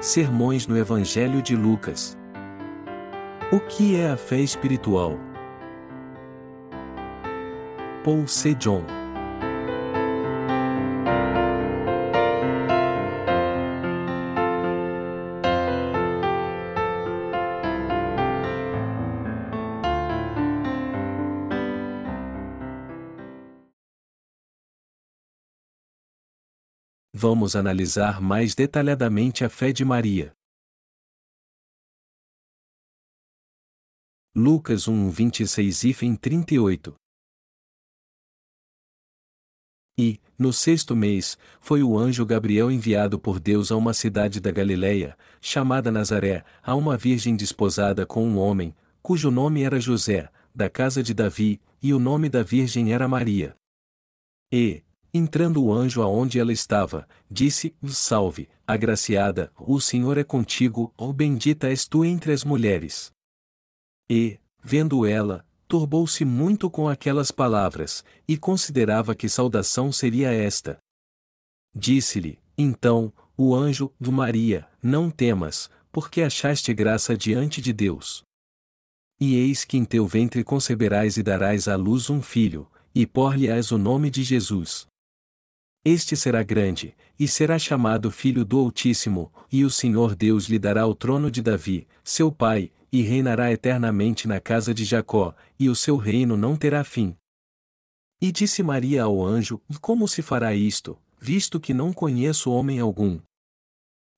Sermões no Evangelho de Lucas. O que é a fé espiritual? Paul C. John. Vamos analisar mais detalhadamente a fé de Maria. Lucas 1, 26 e 38 E, no sexto mês, foi o anjo Gabriel enviado por Deus a uma cidade da Galileia, chamada Nazaré, a uma virgem desposada com um homem, cujo nome era José, da casa de Davi, e o nome da virgem era Maria. E, Entrando o anjo aonde ela estava, disse: Salve, agraciada, o Senhor é contigo, ou bendita és tu entre as mulheres. E, vendo ela, turbou-se muito com aquelas palavras, e considerava que saudação seria esta. Disse-lhe, então, o anjo, do Maria, não temas, porque achaste graça diante de Deus. E eis que em teu ventre conceberás e darás à luz um filho, e por-lhe-ás o nome de Jesus. Este será grande, e será chamado Filho do Altíssimo, e o Senhor Deus lhe dará o trono de Davi, seu pai, e reinará eternamente na casa de Jacó, e o seu reino não terá fim. E disse Maria ao anjo: Como se fará isto, visto que não conheço homem algum?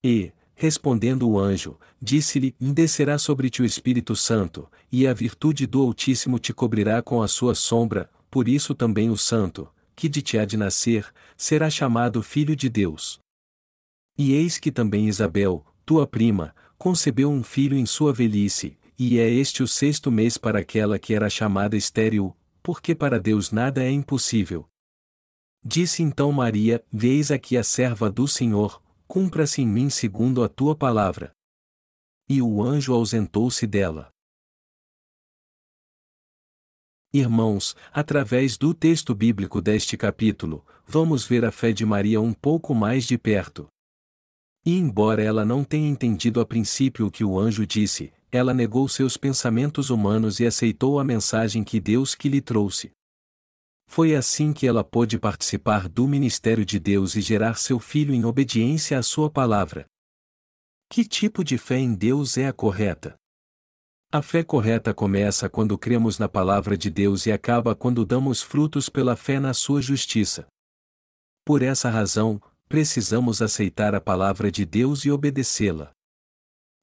E, respondendo o anjo, disse-lhe: Descerá sobre ti o Espírito Santo, e a virtude do Altíssimo te cobrirá com a sua sombra, por isso também o Santo, que de ti há de nascer, será chamado Filho de Deus. E eis que também Isabel, tua prima, concebeu um filho em sua velhice, e é este o sexto mês para aquela que era chamada estéril, porque para Deus nada é impossível. Disse então Maria: Veis aqui a serva do Senhor, cumpra-se em mim segundo a tua palavra. E o anjo ausentou-se dela. Irmãos, através do texto bíblico deste capítulo, vamos ver a fé de Maria um pouco mais de perto. E embora ela não tenha entendido a princípio o que o anjo disse, ela negou seus pensamentos humanos e aceitou a mensagem que Deus que lhe trouxe. Foi assim que ela pôde participar do ministério de Deus e gerar seu filho em obediência à sua palavra. Que tipo de fé em Deus é a correta? A fé correta começa quando cremos na palavra de Deus e acaba quando damos frutos pela fé na sua justiça. Por essa razão, precisamos aceitar a palavra de Deus e obedecê-la.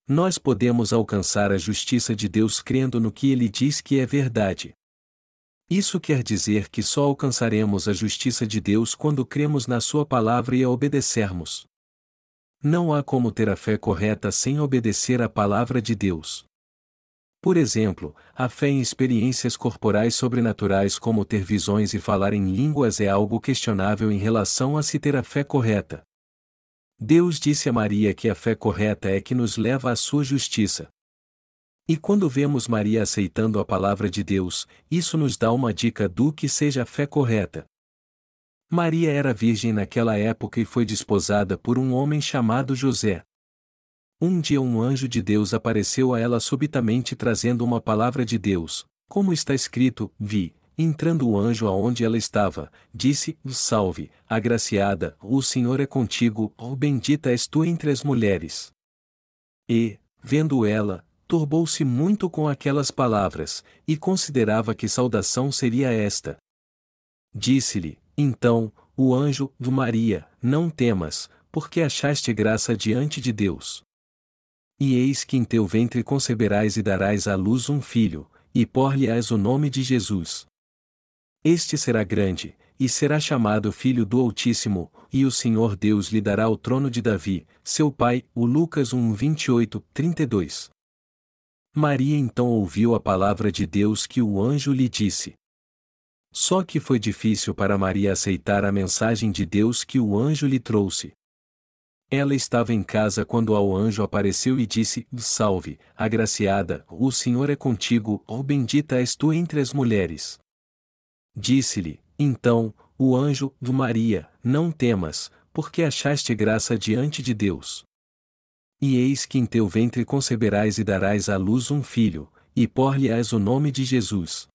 Nós podemos alcançar a justiça de Deus crendo no que ele diz que é verdade. Isso quer dizer que só alcançaremos a justiça de Deus quando cremos na Sua palavra e a obedecermos. Não há como ter a fé correta sem obedecer à palavra de Deus. Por exemplo, a fé em experiências corporais sobrenaturais como ter visões e falar em línguas é algo questionável em relação a se ter a fé correta. Deus disse a Maria que a fé correta é que nos leva à sua justiça. E quando vemos Maria aceitando a palavra de Deus, isso nos dá uma dica do que seja a fé correta. Maria era virgem naquela época e foi desposada por um homem chamado José. Um dia um anjo de Deus apareceu a ela subitamente trazendo uma palavra de Deus, como está escrito: Vi, entrando o anjo aonde ela estava, disse: Salve, agraciada, o Senhor é contigo, ou bendita és tu entre as mulheres. E, vendo ela, turbou-se muito com aquelas palavras, e considerava que saudação seria esta. Disse-lhe, então, o anjo, Maria, não temas, porque achaste graça diante de Deus. E eis que em teu ventre conceberás e darás à luz um filho, e por-lhe-ás o nome de Jesus. Este será grande, e será chamado Filho do Altíssimo, e o Senhor Deus lhe dará o trono de Davi, seu pai. O Lucas 1, 28, 32. Maria então ouviu a palavra de Deus que o anjo lhe disse. Só que foi difícil para Maria aceitar a mensagem de Deus que o anjo lhe trouxe. Ela estava em casa quando ao anjo apareceu e disse: Salve, agraciada, o Senhor é contigo, ou bendita és tu entre as mulheres. Disse-lhe, então, o anjo, Maria, não temas, porque achaste graça diante de Deus. E eis que em teu ventre conceberás e darás à luz um filho, e por-lhe-ás o nome de Jesus.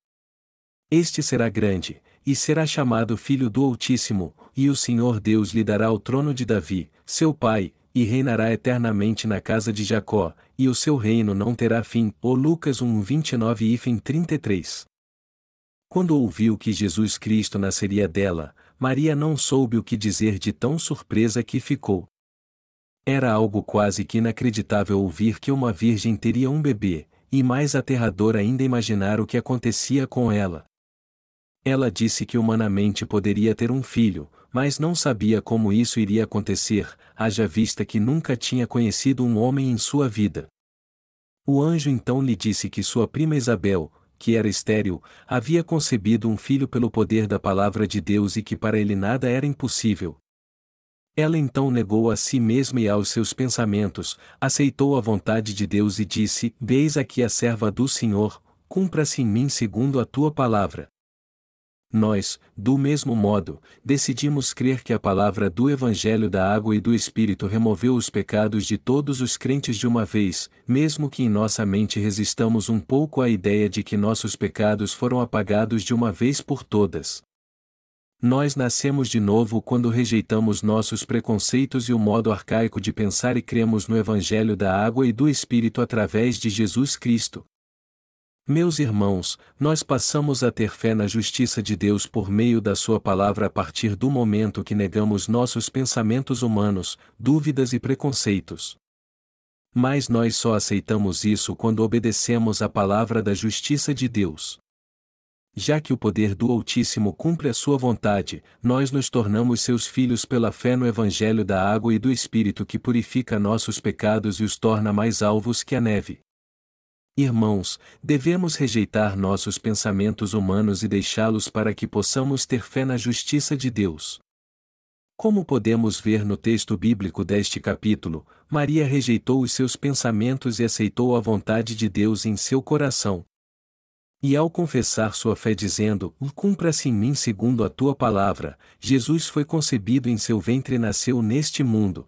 Este será grande, e será chamado Filho do Altíssimo, e o Senhor Deus lhe dará o trono de Davi, seu pai, e reinará eternamente na casa de Jacó, e o seu reino não terá fim. O Lucas 1, 29 e 33. Quando ouviu que Jesus Cristo nasceria dela, Maria não soube o que dizer de tão surpresa que ficou. Era algo quase que inacreditável ouvir que uma virgem teria um bebê, e mais aterrador ainda imaginar o que acontecia com ela. Ela disse que humanamente poderia ter um filho, mas não sabia como isso iria acontecer, haja vista que nunca tinha conhecido um homem em sua vida. O anjo então lhe disse que sua prima Isabel, que era estéril, havia concebido um filho pelo poder da palavra de Deus e que para ele nada era impossível. Ela então negou a si mesma e aos seus pensamentos, aceitou a vontade de Deus e disse: Eis aqui a serva do Senhor, cumpra-se em mim segundo a tua palavra. Nós, do mesmo modo, decidimos crer que a palavra do Evangelho da Água e do Espírito removeu os pecados de todos os crentes de uma vez, mesmo que em nossa mente resistamos um pouco à ideia de que nossos pecados foram apagados de uma vez por todas. Nós nascemos de novo quando rejeitamos nossos preconceitos e o modo arcaico de pensar e cremos no Evangelho da Água e do Espírito através de Jesus Cristo. Meus irmãos, nós passamos a ter fé na justiça de Deus por meio da Sua palavra a partir do momento que negamos nossos pensamentos humanos, dúvidas e preconceitos. Mas nós só aceitamos isso quando obedecemos à palavra da justiça de Deus. Já que o poder do Altíssimo cumpre a sua vontade, nós nos tornamos seus filhos pela fé no Evangelho da água e do Espírito que purifica nossos pecados e os torna mais alvos que a neve. Irmãos, devemos rejeitar nossos pensamentos humanos e deixá-los para que possamos ter fé na justiça de Deus. Como podemos ver no texto bíblico deste capítulo, Maria rejeitou os seus pensamentos e aceitou a vontade de Deus em seu coração. E ao confessar sua fé dizendo: Cumpra-se em mim segundo a tua palavra, Jesus foi concebido em seu ventre e nasceu neste mundo.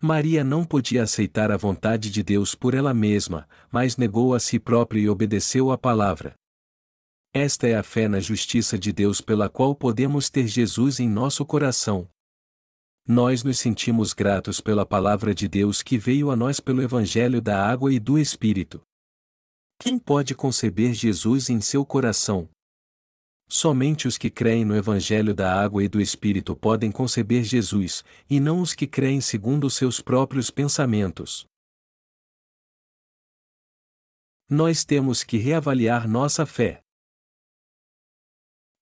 Maria não podia aceitar a vontade de Deus por ela mesma, mas negou a si própria e obedeceu à palavra. Esta é a fé na justiça de Deus pela qual podemos ter Jesus em nosso coração. Nós nos sentimos gratos pela palavra de Deus que veio a nós pelo Evangelho da Água e do Espírito. Quem pode conceber Jesus em seu coração? Somente os que creem no Evangelho da Água e do Espírito podem conceber Jesus, e não os que creem segundo os seus próprios pensamentos. Nós temos que reavaliar nossa fé.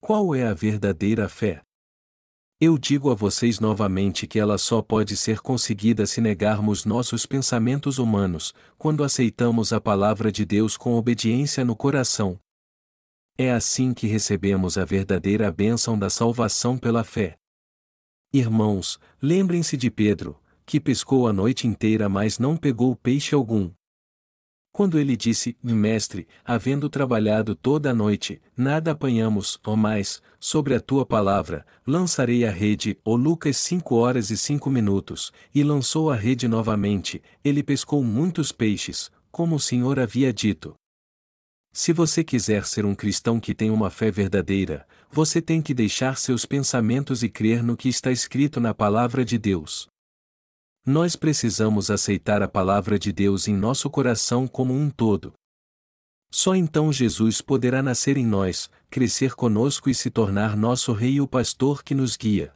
Qual é a verdadeira fé? Eu digo a vocês novamente que ela só pode ser conseguida se negarmos nossos pensamentos humanos, quando aceitamos a palavra de Deus com obediência no coração, é assim que recebemos a verdadeira bênção da salvação pela fé. Irmãos, lembrem-se de Pedro, que pescou a noite inteira mas não pegou peixe algum. Quando ele disse, Mestre, havendo trabalhado toda a noite, nada apanhamos, ou mais, sobre a tua palavra, lançarei a rede, ou Lucas 5 horas e 5 minutos, e lançou a rede novamente, ele pescou muitos peixes, como o Senhor havia dito. Se você quiser ser um cristão que tem uma fé verdadeira, você tem que deixar seus pensamentos e crer no que está escrito na palavra de Deus. Nós precisamos aceitar a palavra de Deus em nosso coração como um todo. Só então Jesus poderá nascer em nós, crescer conosco e se tornar nosso Rei e o pastor que nos guia.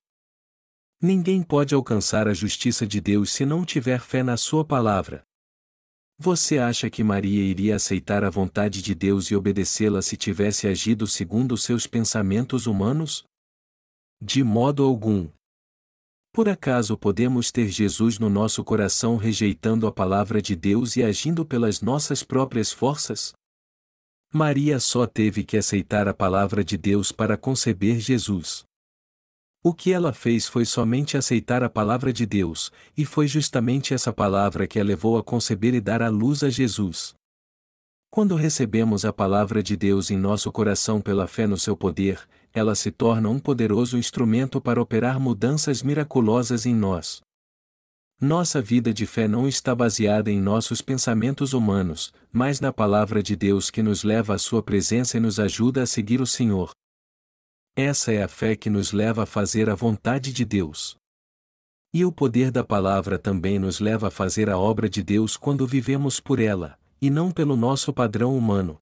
Ninguém pode alcançar a justiça de Deus se não tiver fé na Sua palavra. Você acha que Maria iria aceitar a vontade de Deus e obedecê-la se tivesse agido segundo seus pensamentos humanos? De modo algum. Por acaso podemos ter Jesus no nosso coração rejeitando a palavra de Deus e agindo pelas nossas próprias forças? Maria só teve que aceitar a palavra de Deus para conceber Jesus. O que ela fez foi somente aceitar a palavra de Deus, e foi justamente essa palavra que a levou a conceber e dar à luz a Jesus. Quando recebemos a palavra de Deus em nosso coração pela fé no seu poder, ela se torna um poderoso instrumento para operar mudanças miraculosas em nós. Nossa vida de fé não está baseada em nossos pensamentos humanos, mas na palavra de Deus que nos leva à Sua presença e nos ajuda a seguir o Senhor. Essa é a fé que nos leva a fazer a vontade de Deus. E o poder da palavra também nos leva a fazer a obra de Deus quando vivemos por ela, e não pelo nosso padrão humano.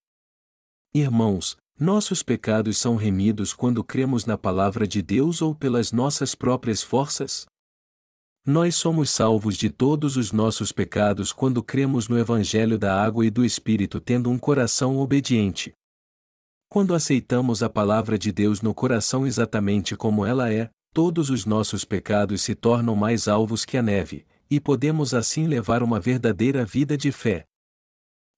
Irmãos, nossos pecados são remidos quando cremos na palavra de Deus ou pelas nossas próprias forças? Nós somos salvos de todos os nossos pecados quando cremos no Evangelho da Água e do Espírito tendo um coração obediente. Quando aceitamos a palavra de Deus no coração exatamente como ela é, todos os nossos pecados se tornam mais alvos que a neve, e podemos assim levar uma verdadeira vida de fé.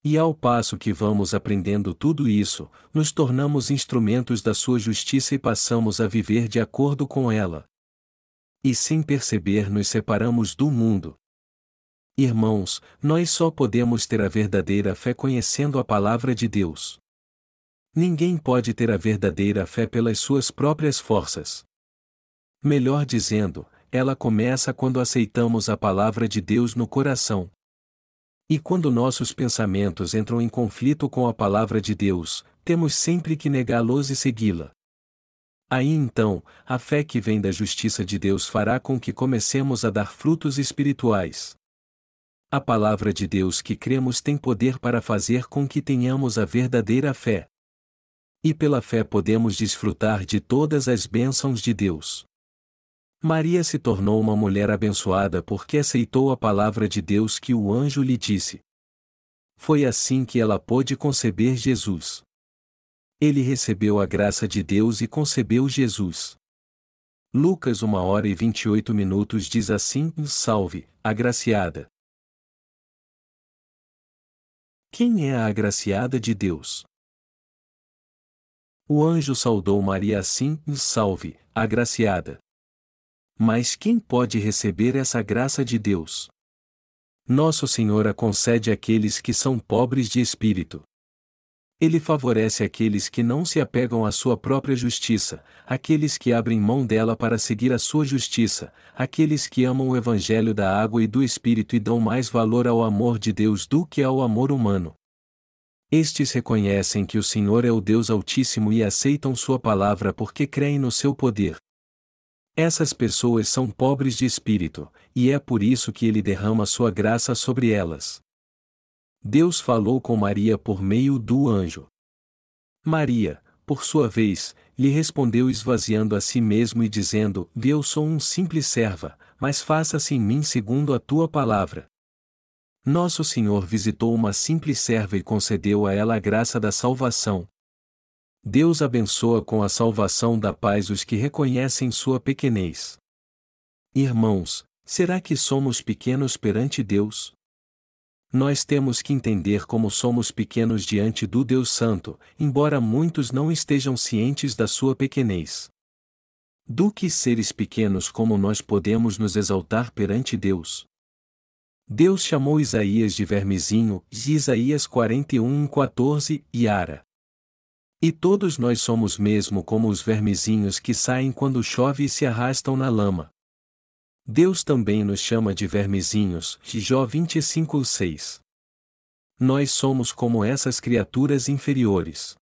E ao passo que vamos aprendendo tudo isso, nos tornamos instrumentos da sua justiça e passamos a viver de acordo com ela e sem perceber nos separamos do mundo. Irmãos, nós só podemos ter a verdadeira fé conhecendo a palavra de Deus. Ninguém pode ter a verdadeira fé pelas suas próprias forças. Melhor dizendo, ela começa quando aceitamos a palavra de Deus no coração. E quando nossos pensamentos entram em conflito com a palavra de Deus, temos sempre que negá-los e segui-la. Aí então, a fé que vem da justiça de Deus fará com que comecemos a dar frutos espirituais. A palavra de Deus que cremos tem poder para fazer com que tenhamos a verdadeira fé. E pela fé podemos desfrutar de todas as bênçãos de Deus. Maria se tornou uma mulher abençoada porque aceitou a palavra de Deus que o anjo lhe disse. Foi assim que ela pôde conceber Jesus. Ele recebeu a graça de Deus e concebeu Jesus. Lucas 1 hora e 28 minutos diz assim: Salve, agraciada. Quem é a agraciada de Deus? O anjo saudou Maria assim: Salve, agraciada. Mas quem pode receber essa graça de Deus? Nosso Senhor a concede àqueles que são pobres de espírito. Ele favorece aqueles que não se apegam à sua própria justiça, aqueles que abrem mão dela para seguir a sua justiça, aqueles que amam o Evangelho da água e do Espírito e dão mais valor ao amor de Deus do que ao amor humano. Estes reconhecem que o Senhor é o Deus Altíssimo e aceitam Sua palavra porque creem no seu poder. Essas pessoas são pobres de espírito, e é por isso que Ele derrama Sua graça sobre elas. Deus falou com Maria por meio do anjo. Maria, por sua vez, lhe respondeu esvaziando a si mesmo e dizendo: Eu sou um simples serva, mas faça-se em mim segundo a tua palavra. Nosso Senhor visitou uma simples serva e concedeu a ela a graça da salvação. Deus abençoa com a salvação da paz os que reconhecem sua pequenez. Irmãos, será que somos pequenos perante Deus? Nós temos que entender como somos pequenos diante do Deus Santo, embora muitos não estejam cientes da sua pequenez. Do que seres pequenos como nós podemos nos exaltar perante Deus? Deus chamou Isaías de vermezinho, Isaías 41, 14, e Ara. E todos nós somos mesmo como os vermezinhos que saem quando chove e se arrastam na lama. Deus também nos chama de vermezinhos, Jó 25:6. Nós somos como essas criaturas inferiores.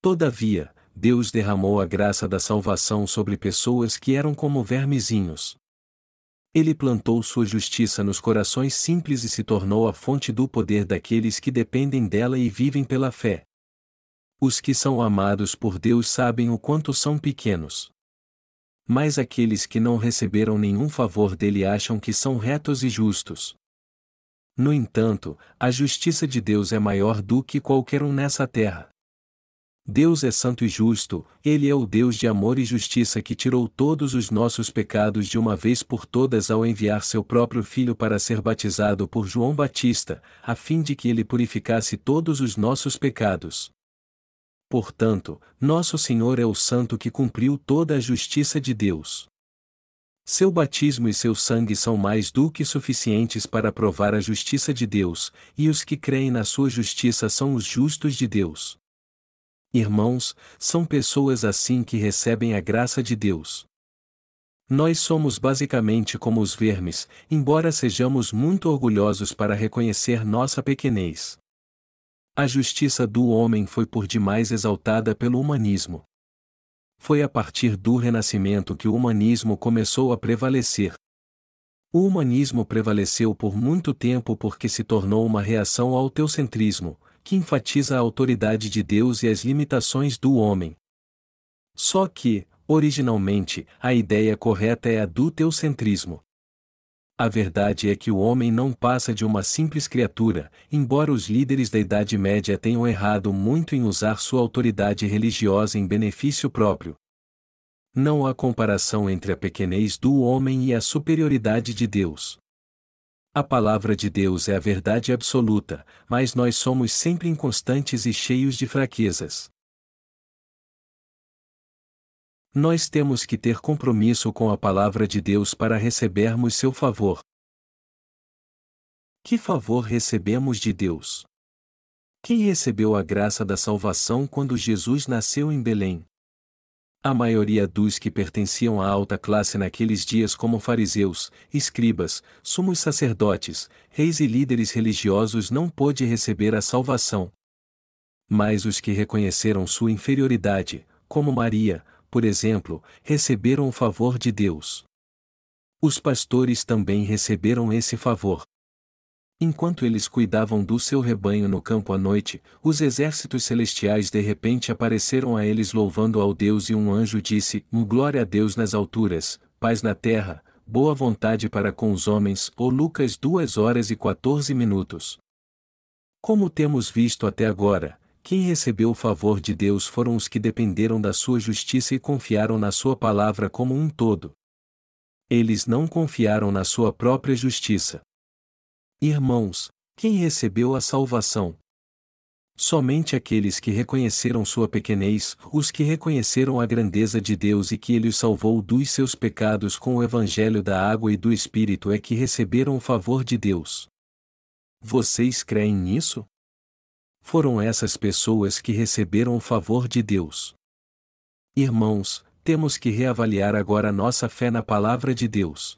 Todavia, Deus derramou a graça da salvação sobre pessoas que eram como vermezinhos. Ele plantou sua justiça nos corações simples e se tornou a fonte do poder daqueles que dependem dela e vivem pela fé. Os que são amados por Deus sabem o quanto são pequenos mas aqueles que não receberam nenhum favor dele acham que são retos e justos. No entanto, a justiça de Deus é maior do que qualquer um nessa terra. Deus é santo e justo, Ele é o Deus de amor e justiça que tirou todos os nossos pecados de uma vez por todas ao enviar seu próprio Filho para ser batizado por João Batista, a fim de que ele purificasse todos os nossos pecados. Portanto, nosso Senhor é o Santo que cumpriu toda a justiça de Deus. Seu batismo e seu sangue são mais do que suficientes para provar a justiça de Deus, e os que creem na sua justiça são os justos de Deus. Irmãos, são pessoas assim que recebem a graça de Deus. Nós somos basicamente como os vermes, embora sejamos muito orgulhosos para reconhecer nossa pequenez. A justiça do homem foi por demais exaltada pelo humanismo. Foi a partir do Renascimento que o humanismo começou a prevalecer. O humanismo prevaleceu por muito tempo porque se tornou uma reação ao teocentrismo, que enfatiza a autoridade de Deus e as limitações do homem. Só que, originalmente, a ideia correta é a do teocentrismo. A verdade é que o homem não passa de uma simples criatura, embora os líderes da Idade Média tenham errado muito em usar sua autoridade religiosa em benefício próprio. Não há comparação entre a pequenez do homem e a superioridade de Deus. A palavra de Deus é a verdade absoluta, mas nós somos sempre inconstantes e cheios de fraquezas. Nós temos que ter compromisso com a palavra de Deus para recebermos seu favor. Que favor recebemos de Deus? Quem recebeu a graça da salvação quando Jesus nasceu em Belém? A maioria dos que pertenciam à alta classe naqueles dias, como fariseus, escribas, sumos sacerdotes, reis e líderes religiosos, não pôde receber a salvação. Mas os que reconheceram sua inferioridade, como Maria, por exemplo, receberam o favor de Deus. Os pastores também receberam esse favor. Enquanto eles cuidavam do seu rebanho no campo à noite, os exércitos celestiais de repente apareceram a eles louvando ao Deus e um anjo disse: Glória a Deus nas alturas, paz na terra, boa vontade para com os homens. Ou Lucas 2 horas e 14 minutos. Como temos visto até agora, quem recebeu o favor de Deus foram os que dependeram da sua justiça e confiaram na sua palavra como um todo. Eles não confiaram na sua própria justiça. Irmãos, quem recebeu a salvação? Somente aqueles que reconheceram sua pequenez, os que reconheceram a grandeza de Deus e que Ele os salvou dos seus pecados com o Evangelho da água e do Espírito é que receberam o favor de Deus. Vocês creem nisso? foram essas pessoas que receberam o favor de Deus. Irmãos, temos que reavaliar agora nossa fé na palavra de Deus.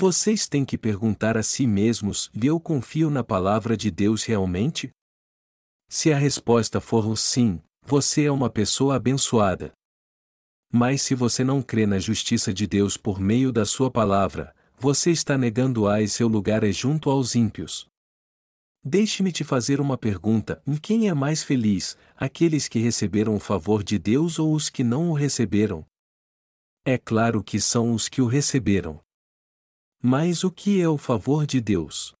Vocês têm que perguntar a si mesmos: eu confio na palavra de Deus realmente? Se a resposta for sim, você é uma pessoa abençoada. Mas se você não crê na justiça de Deus por meio da sua palavra, você está negando-a e seu lugar é junto aos ímpios. Deixe-me te fazer uma pergunta: em quem é mais feliz, aqueles que receberam o favor de Deus ou os que não o receberam? É claro que são os que o receberam. Mas o que é o favor de Deus?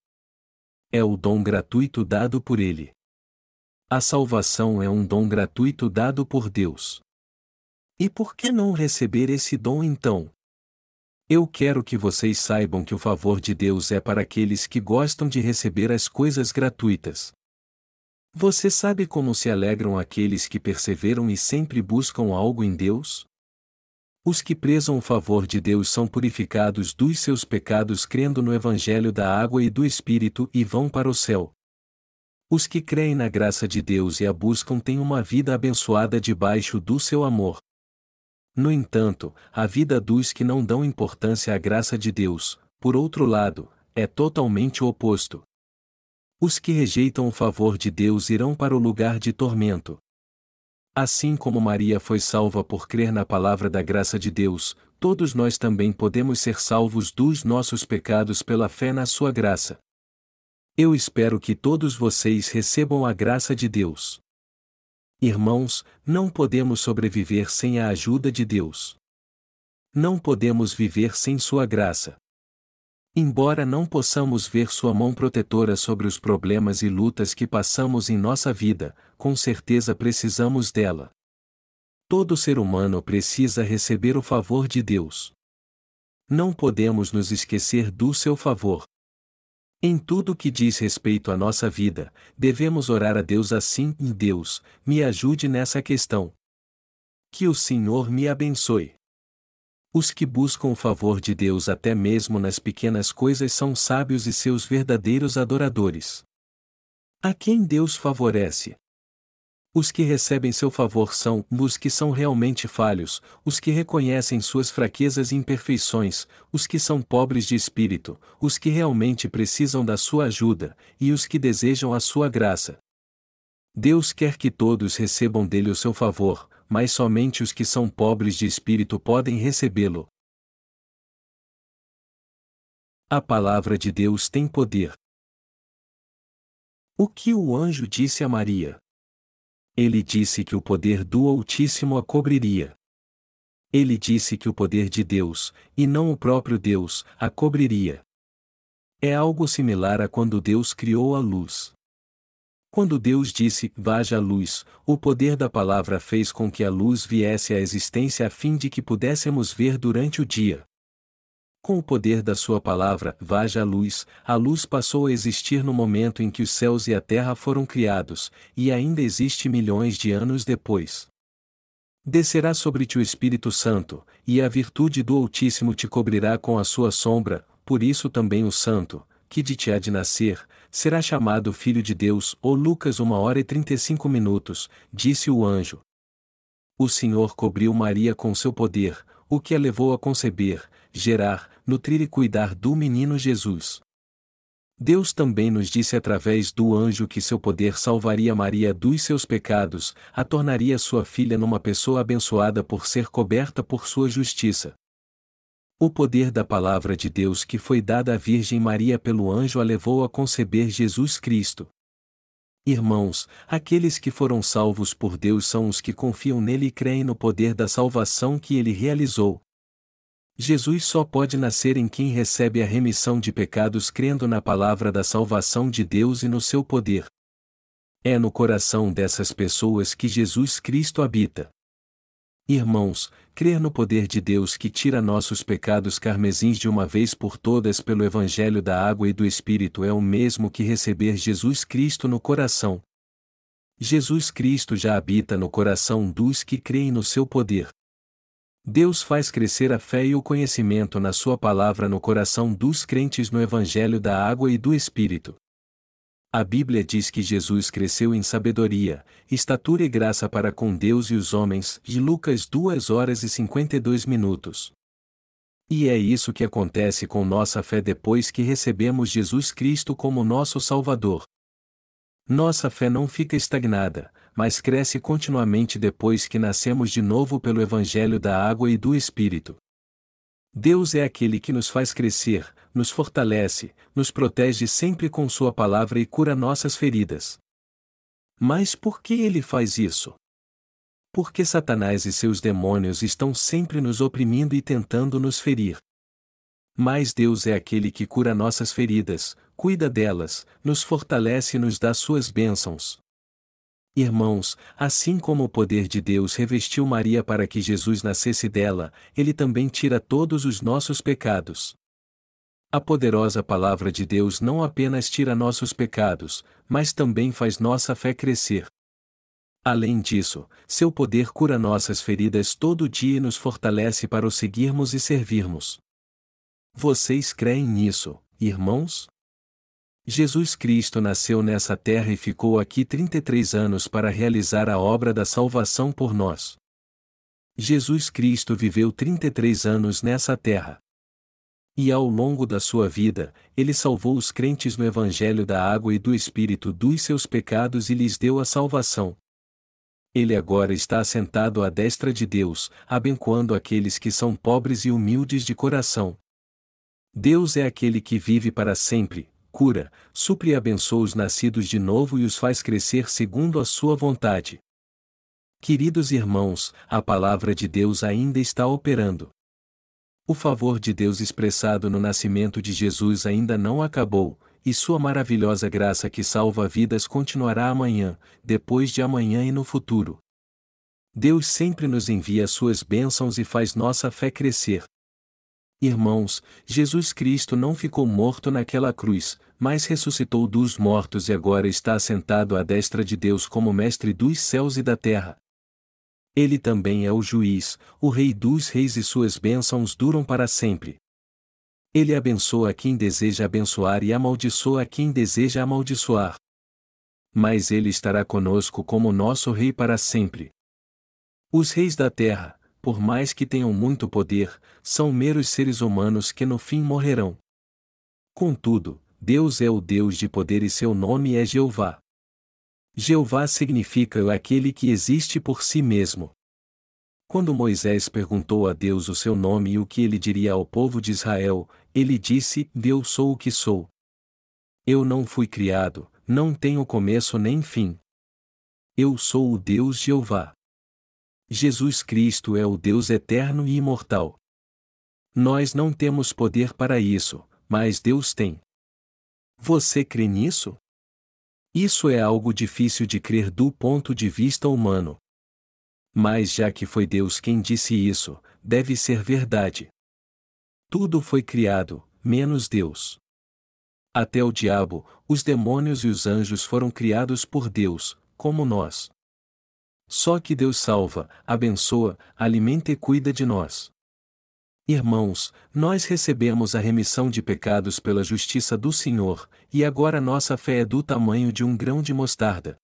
É o dom gratuito dado por Ele. A salvação é um dom gratuito dado por Deus. E por que não receber esse dom então? Eu quero que vocês saibam que o favor de Deus é para aqueles que gostam de receber as coisas gratuitas. Você sabe como se alegram aqueles que perseveram e sempre buscam algo em Deus? Os que prezam o favor de Deus são purificados dos seus pecados crendo no Evangelho da água e do Espírito e vão para o céu. Os que creem na graça de Deus e a buscam têm uma vida abençoada debaixo do seu amor. No entanto, a vida dos que não dão importância à graça de Deus, por outro lado, é totalmente o oposto. Os que rejeitam o favor de Deus irão para o lugar de tormento. Assim como Maria foi salva por crer na palavra da graça de Deus, todos nós também podemos ser salvos dos nossos pecados pela fé na Sua graça. Eu espero que todos vocês recebam a graça de Deus. Irmãos, não podemos sobreviver sem a ajuda de Deus. Não podemos viver sem Sua graça. Embora não possamos ver Sua mão protetora sobre os problemas e lutas que passamos em nossa vida, com certeza precisamos dela. Todo ser humano precisa receber o favor de Deus. Não podemos nos esquecer do seu favor. Em tudo que diz respeito à nossa vida, devemos orar a Deus assim: Deus, me ajude nessa questão. Que o Senhor me abençoe. Os que buscam o favor de Deus até mesmo nas pequenas coisas são sábios e seus verdadeiros adoradores. A quem Deus favorece? Os que recebem seu favor são os que são realmente falhos, os que reconhecem suas fraquezas e imperfeições, os que são pobres de espírito, os que realmente precisam da sua ajuda, e os que desejam a sua graça. Deus quer que todos recebam dele o seu favor, mas somente os que são pobres de espírito podem recebê-lo. A palavra de Deus tem poder. O que o anjo disse a Maria? Ele disse que o poder do Altíssimo a cobriria. Ele disse que o poder de Deus, e não o próprio Deus, a cobriria. É algo similar a quando Deus criou a luz. Quando Deus disse, vaja a luz, o poder da palavra fez com que a luz viesse à existência a fim de que pudéssemos ver durante o dia. Com o poder da sua palavra, vaja a luz, a luz passou a existir no momento em que os céus e a terra foram criados, e ainda existe milhões de anos depois. Descerá sobre ti o Espírito Santo, e a virtude do Altíssimo te cobrirá com a sua sombra, por isso também o Santo, que de ti há de nascer, será chamado Filho de Deus. Ou Lucas uma hora e trinta e cinco minutos, disse o anjo. O Senhor cobriu Maria com seu poder, o que a levou a conceber, gerar, nutrir e cuidar do menino Jesus. Deus também nos disse através do anjo que seu poder salvaria Maria dos seus pecados, a tornaria sua filha numa pessoa abençoada por ser coberta por sua justiça. O poder da palavra de Deus que foi dada à Virgem Maria pelo anjo a levou a conceber Jesus Cristo. Irmãos, aqueles que foram salvos por Deus são os que confiam nele e creem no poder da salvação que ele realizou. Jesus só pode nascer em quem recebe a remissão de pecados crendo na palavra da salvação de Deus e no seu poder. É no coração dessas pessoas que Jesus Cristo habita. Irmãos, crer no poder de Deus que tira nossos pecados carmesins de uma vez por todas pelo Evangelho da Água e do Espírito é o mesmo que receber Jesus Cristo no coração. Jesus Cristo já habita no coração dos que creem no seu poder. Deus faz crescer a fé e o conhecimento na Sua palavra no coração dos crentes no Evangelho da Água e do Espírito. A Bíblia diz que Jesus cresceu em sabedoria, estatura e graça para com Deus e os homens, de Lucas 2 horas e 52 minutos. E é isso que acontece com nossa fé depois que recebemos Jesus Cristo como nosso Salvador. Nossa fé não fica estagnada, mas cresce continuamente depois que nascemos de novo pelo Evangelho da Água e do Espírito. Deus é aquele que nos faz crescer, nos fortalece, nos protege sempre com Sua palavra e cura nossas feridas. Mas por que Ele faz isso? Porque Satanás e seus demônios estão sempre nos oprimindo e tentando nos ferir. Mas Deus é aquele que cura nossas feridas, cuida delas, nos fortalece e nos dá suas bênçãos. Irmãos, assim como o poder de Deus revestiu Maria para que Jesus nascesse dela, ele também tira todos os nossos pecados. A poderosa palavra de Deus não apenas tira nossos pecados, mas também faz nossa fé crescer. Além disso, seu poder cura nossas feridas todo dia e nos fortalece para o seguirmos e servirmos. Vocês creem nisso, irmãos? Jesus Cristo nasceu nessa terra e ficou aqui 33 anos para realizar a obra da salvação por nós. Jesus Cristo viveu 33 anos nessa terra. E ao longo da sua vida, ele salvou os crentes no Evangelho da Água e do Espírito dos seus pecados e lhes deu a salvação. Ele agora está assentado à destra de Deus, abençoando aqueles que são pobres e humildes de coração. Deus é aquele que vive para sempre, cura, supre e abençoa os nascidos de novo e os faz crescer segundo a sua vontade. Queridos irmãos, a palavra de Deus ainda está operando. O favor de Deus expressado no nascimento de Jesus ainda não acabou, e sua maravilhosa graça que salva vidas continuará amanhã, depois de amanhã e no futuro. Deus sempre nos envia suas bênçãos e faz nossa fé crescer. Irmãos, Jesus Cristo não ficou morto naquela cruz, mas ressuscitou dos mortos e agora está assentado à destra de Deus como Mestre dos céus e da terra. Ele também é o juiz, o Rei dos reis e suas bênçãos duram para sempre. Ele abençoa quem deseja abençoar e amaldiçoa quem deseja amaldiçoar. Mas ele estará conosco como nosso Rei para sempre. Os reis da terra, por mais que tenham muito poder, são meros seres humanos que no fim morrerão. Contudo, Deus é o Deus de poder e seu nome é Jeová. Jeová significa aquele que existe por si mesmo. Quando Moisés perguntou a Deus o seu nome e o que ele diria ao povo de Israel, ele disse: Deus sou o que sou. Eu não fui criado, não tenho começo nem fim. Eu sou o Deus Jeová. Jesus Cristo é o Deus eterno e imortal. Nós não temos poder para isso, mas Deus tem. Você crê nisso? Isso é algo difícil de crer do ponto de vista humano. Mas já que foi Deus quem disse isso, deve ser verdade. Tudo foi criado, menos Deus. Até o diabo, os demônios e os anjos foram criados por Deus, como nós. Só que Deus salva, abençoa, alimenta e cuida de nós. Irmãos, nós recebemos a remissão de pecados pela justiça do Senhor, e agora nossa fé é do tamanho de um grão de mostarda.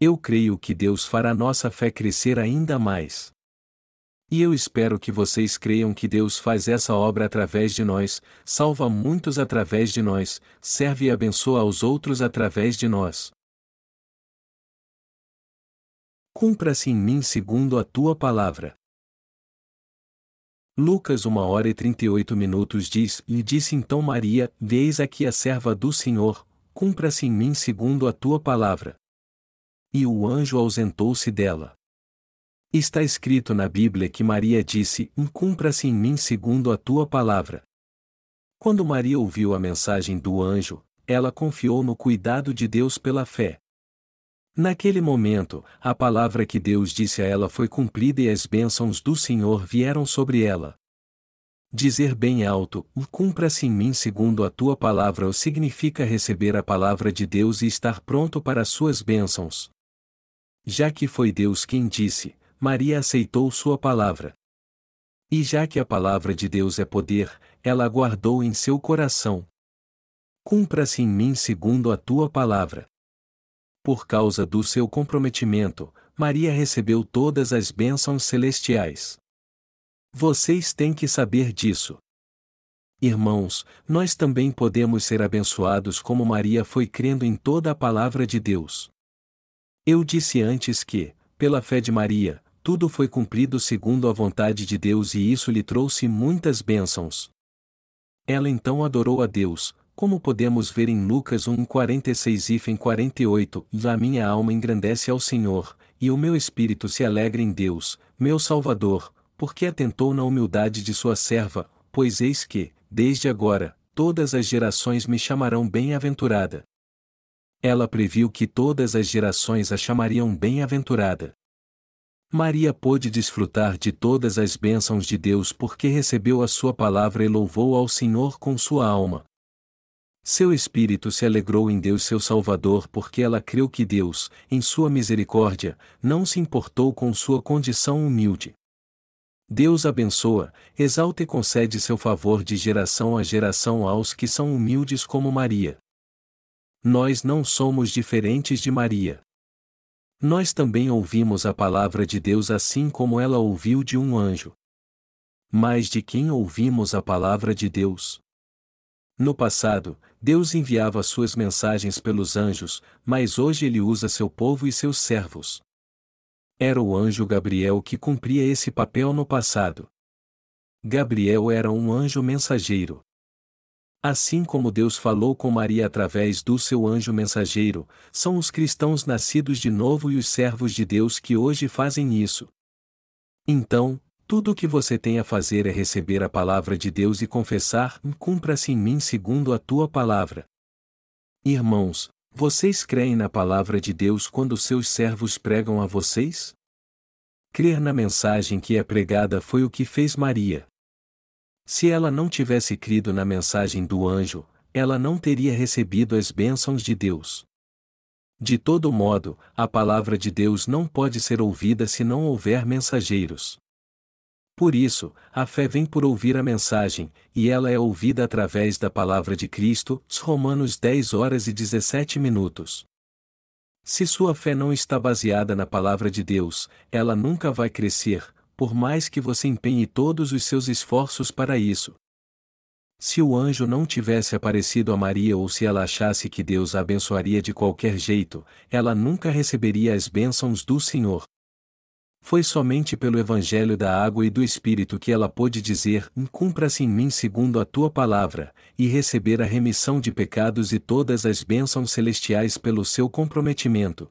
Eu creio que Deus fará nossa fé crescer ainda mais. E eu espero que vocês creiam que Deus faz essa obra através de nós, salva muitos através de nós, serve e abençoa aos outros através de nós. Cumpra-se em mim segundo a tua palavra. Lucas 1 hora e 38 minutos diz: E disse então Maria: Veis aqui a serva do Senhor, cumpra-se em mim segundo a tua palavra. E o anjo ausentou-se dela. Está escrito na Bíblia que Maria disse: Cumpra-se em mim segundo a tua palavra. Quando Maria ouviu a mensagem do anjo, ela confiou no cuidado de Deus pela fé. Naquele momento, a palavra que Deus disse a ela foi cumprida e as bênçãos do Senhor vieram sobre ela. Dizer bem alto, cumpra-se em mim segundo a tua palavra, significa receber a palavra de Deus e estar pronto para as suas bênçãos. Já que foi Deus quem disse, Maria aceitou sua palavra. E já que a palavra de Deus é poder, ela guardou em seu coração. Cumpra-se em mim segundo a tua palavra. Por causa do seu comprometimento, Maria recebeu todas as bênçãos celestiais. Vocês têm que saber disso. Irmãos, nós também podemos ser abençoados como Maria foi crendo em toda a palavra de Deus. Eu disse antes que, pela fé de Maria, tudo foi cumprido segundo a vontade de Deus e isso lhe trouxe muitas bênçãos. Ela então adorou a Deus, como podemos ver em Lucas 1:46 e 48, a minha alma engrandece ao Senhor, e o meu espírito se alegra em Deus, meu Salvador, porque atentou na humildade de sua serva, pois eis que, desde agora, todas as gerações me chamarão bem-aventurada. Ela previu que todas as gerações a chamariam bem-aventurada. Maria pôde desfrutar de todas as bênçãos de Deus porque recebeu a sua palavra e louvou ao Senhor com sua alma. Seu espírito se alegrou em Deus seu Salvador porque ela creu que Deus, em sua misericórdia, não se importou com sua condição humilde. Deus abençoa, exalta e concede seu favor de geração a geração aos que são humildes como Maria. Nós não somos diferentes de Maria. Nós também ouvimos a palavra de Deus assim como ela ouviu de um anjo. Mas de quem ouvimos a palavra de Deus? No passado, Deus enviava suas mensagens pelos anjos, mas hoje ele usa seu povo e seus servos. Era o anjo Gabriel que cumpria esse papel no passado. Gabriel era um anjo mensageiro. Assim como Deus falou com Maria através do seu anjo mensageiro, são os cristãos nascidos de novo e os servos de Deus que hoje fazem isso. Então, tudo o que você tem a fazer é receber a palavra de Deus e confessar: cumpra-se em mim segundo a tua palavra. Irmãos, vocês creem na palavra de Deus quando seus servos pregam a vocês? Crer na mensagem que é pregada foi o que fez Maria. Se ela não tivesse crido na mensagem do anjo, ela não teria recebido as bênçãos de Deus. De todo modo, a palavra de Deus não pode ser ouvida se não houver mensageiros. Por isso, a fé vem por ouvir a mensagem, e ela é ouvida através da palavra de Cristo. Romanos 10 horas e 17 minutos. Se sua fé não está baseada na palavra de Deus, ela nunca vai crescer, por mais que você empenhe todos os seus esforços para isso. Se o anjo não tivesse aparecido a Maria ou se ela achasse que Deus a abençoaria de qualquer jeito, ela nunca receberia as bênçãos do Senhor. Foi somente pelo Evangelho da Água e do Espírito que ela pôde dizer: Cumpra-se em mim segundo a tua palavra, e receber a remissão de pecados e todas as bênçãos celestiais pelo seu comprometimento.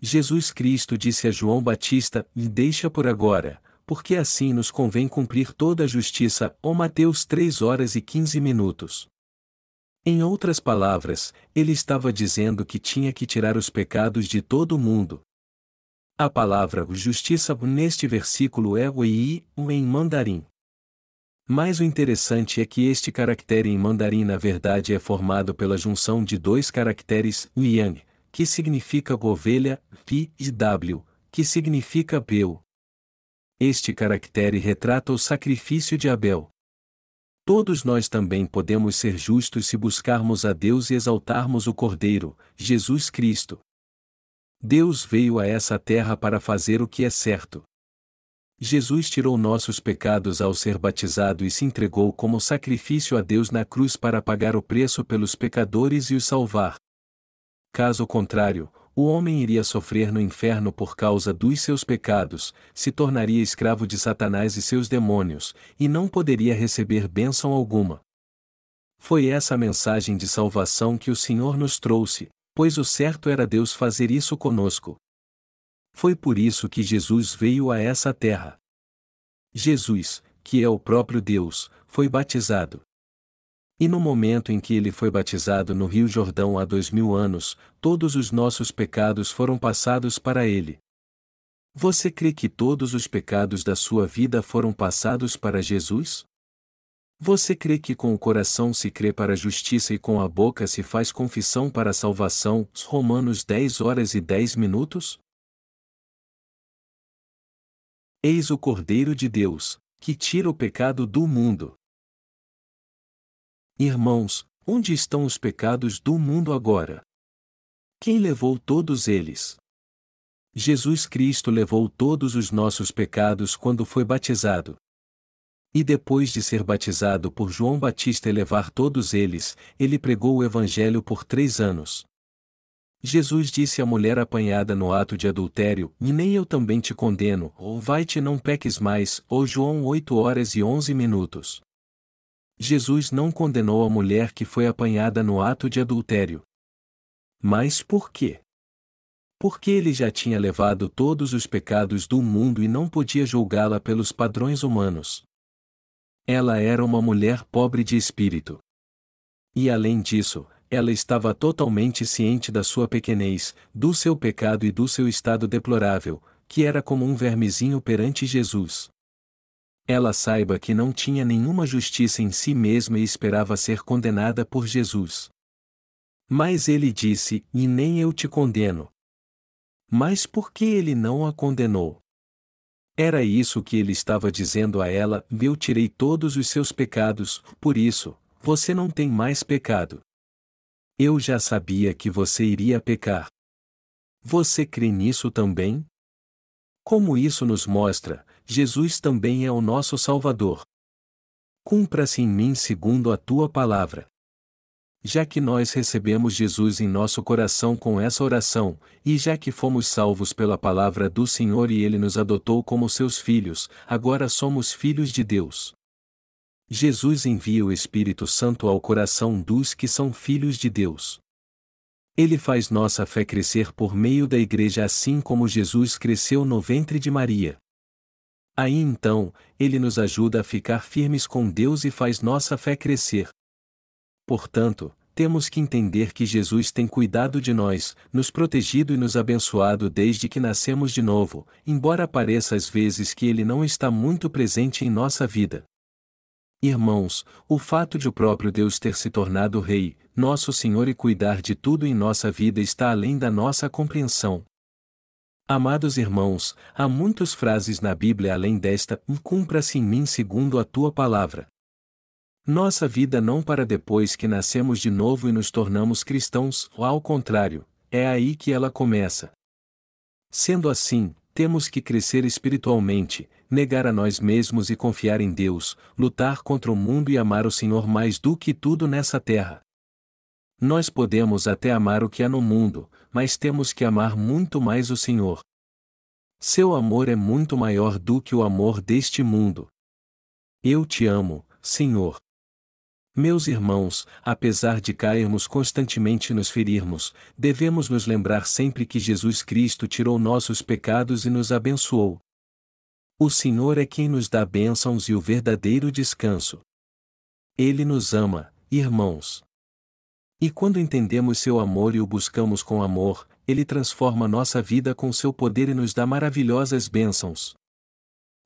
Jesus Cristo disse a João Batista: deixa por agora, porque assim nos convém cumprir toda a justiça. Ou Mateus 3 horas e 15 minutos. Em outras palavras, ele estava dizendo que tinha que tirar os pecados de todo o mundo, a palavra justiça neste versículo é o i, em mandarim. Mas o interessante é que este caractere em mandarim na verdade é formado pela junção de dois caracteres yang, que significa ovelha, pi e w, que significa beu. Este caractere retrata o sacrifício de Abel. Todos nós também podemos ser justos se buscarmos a Deus e exaltarmos o Cordeiro, Jesus Cristo. Deus veio a essa terra para fazer o que é certo. Jesus tirou nossos pecados ao ser batizado e se entregou como sacrifício a Deus na cruz para pagar o preço pelos pecadores e os salvar. Caso contrário, o homem iria sofrer no inferno por causa dos seus pecados, se tornaria escravo de Satanás e seus demônios, e não poderia receber bênção alguma. Foi essa mensagem de salvação que o Senhor nos trouxe, pois o certo era Deus fazer isso conosco. Foi por isso que Jesus veio a essa terra. Jesus, que é o próprio Deus, foi batizado. E no momento em que ele foi batizado no Rio Jordão há dois mil anos, todos os nossos pecados foram passados para ele. Você crê que todos os pecados da sua vida foram passados para Jesus? Você crê que com o coração se crê para a justiça e com a boca se faz confissão para a salvação? Romanos 10 horas e 10 minutos? Eis o Cordeiro de Deus, que tira o pecado do mundo. Irmãos, onde estão os pecados do mundo agora? Quem levou todos eles? Jesus Cristo levou todos os nossos pecados quando foi batizado, e depois de ser batizado por João Batista e levar todos eles, ele pregou o Evangelho por três anos. Jesus disse à mulher apanhada no ato de adultério: E nem eu também te condeno, ou vai-te não peques mais, ou João 8 horas e 11 minutos. Jesus não condenou a mulher que foi apanhada no ato de adultério. Mas por quê? Porque ele já tinha levado todos os pecados do mundo e não podia julgá-la pelos padrões humanos. Ela era uma mulher pobre de espírito. E além disso, ela estava totalmente ciente da sua pequenez, do seu pecado e do seu estado deplorável, que era como um vermezinho perante Jesus. Ela saiba que não tinha nenhuma justiça em si mesma e esperava ser condenada por Jesus. Mas ele disse: E nem eu te condeno. Mas por que ele não a condenou? Era isso que ele estava dizendo a ela: Eu tirei todos os seus pecados, por isso, você não tem mais pecado. Eu já sabia que você iria pecar. Você crê nisso também? Como isso nos mostra, Jesus também é o nosso Salvador. Cumpra-se em mim segundo a tua palavra. Já que nós recebemos Jesus em nosso coração com essa oração, e já que fomos salvos pela palavra do Senhor e Ele nos adotou como seus filhos, agora somos filhos de Deus. Jesus envia o Espírito Santo ao coração dos que são filhos de Deus. Ele faz nossa fé crescer por meio da Igreja assim como Jesus cresceu no ventre de Maria. Aí então, ele nos ajuda a ficar firmes com Deus e faz nossa fé crescer. Portanto, temos que entender que Jesus tem cuidado de nós, nos protegido e nos abençoado desde que nascemos de novo, embora pareça às vezes que Ele não está muito presente em nossa vida. Irmãos, o fato de o próprio Deus ter se tornado Rei, nosso Senhor e cuidar de tudo em nossa vida está além da nossa compreensão. Amados irmãos, há muitas frases na Bíblia além desta: Cumpra-se em mim segundo a tua palavra. Nossa vida não para depois que nascemos de novo e nos tornamos cristãos, ao contrário, é aí que ela começa. Sendo assim, temos que crescer espiritualmente, negar a nós mesmos e confiar em Deus, lutar contra o mundo e amar o Senhor mais do que tudo nessa terra. Nós podemos até amar o que há no mundo, mas temos que amar muito mais o Senhor. Seu amor é muito maior do que o amor deste mundo. Eu te amo, Senhor. Meus irmãos, apesar de cairmos constantemente e nos ferirmos, devemos nos lembrar sempre que Jesus Cristo tirou nossos pecados e nos abençoou. O Senhor é quem nos dá bênçãos e o verdadeiro descanso. Ele nos ama, irmãos. E quando entendemos seu amor e o buscamos com amor, ele transforma nossa vida com seu poder e nos dá maravilhosas bênçãos.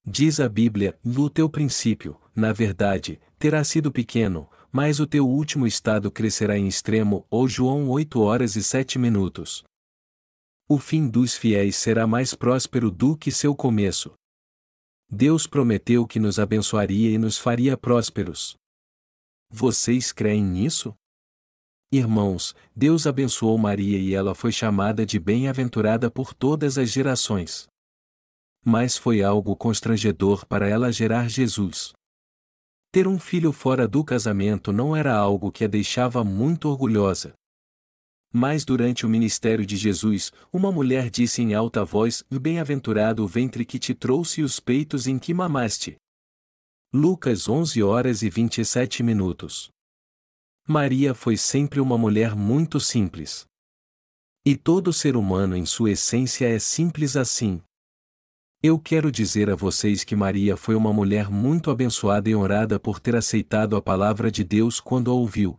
Diz a Bíblia: no teu princípio, na verdade, terá sido pequeno, mas o teu último estado crescerá em extremo. Ou João 8 horas e 7 minutos. O fim dos fiéis será mais próspero do que seu começo. Deus prometeu que nos abençoaria e nos faria prósperos. Vocês creem nisso? Irmãos, Deus abençoou Maria e ela foi chamada de bem-aventurada por todas as gerações. Mas foi algo constrangedor para ela gerar Jesus. Ter um filho fora do casamento não era algo que a deixava muito orgulhosa. Mas durante o ministério de Jesus, uma mulher disse em alta voz: Bem-aventurado o ventre que te trouxe e os peitos em que mamaste. Lucas 11 horas e 27 minutos. Maria foi sempre uma mulher muito simples. E todo ser humano em sua essência é simples assim. Eu quero dizer a vocês que Maria foi uma mulher muito abençoada e honrada por ter aceitado a palavra de Deus quando a ouviu.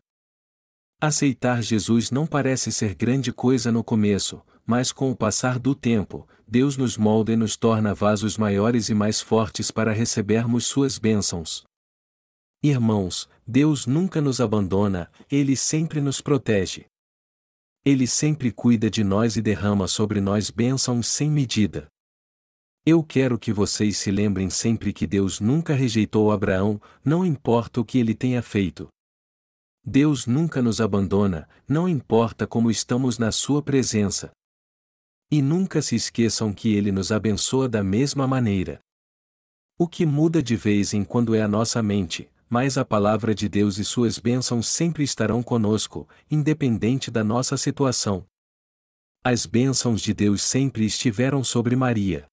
Aceitar Jesus não parece ser grande coisa no começo, mas com o passar do tempo, Deus nos molda e nos torna vasos maiores e mais fortes para recebermos suas bênçãos. Irmãos, Deus nunca nos abandona, Ele sempre nos protege. Ele sempre cuida de nós e derrama sobre nós bênçãos sem medida. Eu quero que vocês se lembrem sempre que Deus nunca rejeitou Abraão, não importa o que ele tenha feito. Deus nunca nos abandona, não importa como estamos na Sua presença. E nunca se esqueçam que Ele nos abençoa da mesma maneira. O que muda de vez em quando é a nossa mente, mas a palavra de Deus e suas bênçãos sempre estarão conosco, independente da nossa situação. As bênçãos de Deus sempre estiveram sobre Maria.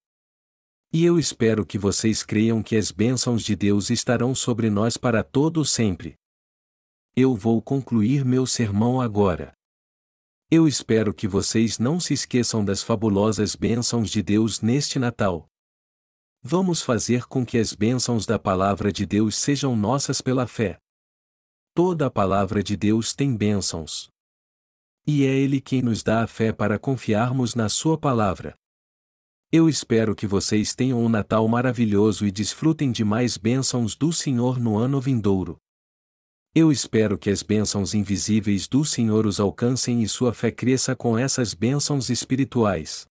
E eu espero que vocês creiam que as bênçãos de Deus estarão sobre nós para todo sempre. Eu vou concluir meu sermão agora. Eu espero que vocês não se esqueçam das fabulosas bênçãos de Deus neste Natal. Vamos fazer com que as bênçãos da palavra de Deus sejam nossas pela fé. Toda a palavra de Deus tem bênçãos. E é Ele quem nos dá a fé para confiarmos na Sua palavra. Eu espero que vocês tenham um Natal maravilhoso e desfrutem de mais bênçãos do Senhor no ano vindouro. Eu espero que as bênçãos invisíveis do Senhor os alcancem e sua fé cresça com essas bênçãos espirituais.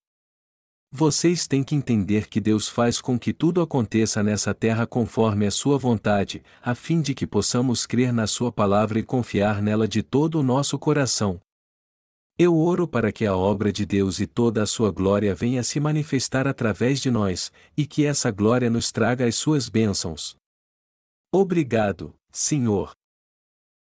Vocês têm que entender que Deus faz com que tudo aconteça nessa terra conforme a sua vontade, a fim de que possamos crer na sua palavra e confiar nela de todo o nosso coração. Eu oro para que a obra de Deus e toda a sua glória venha se manifestar através de nós, e que essa glória nos traga as suas bênçãos. Obrigado, Senhor.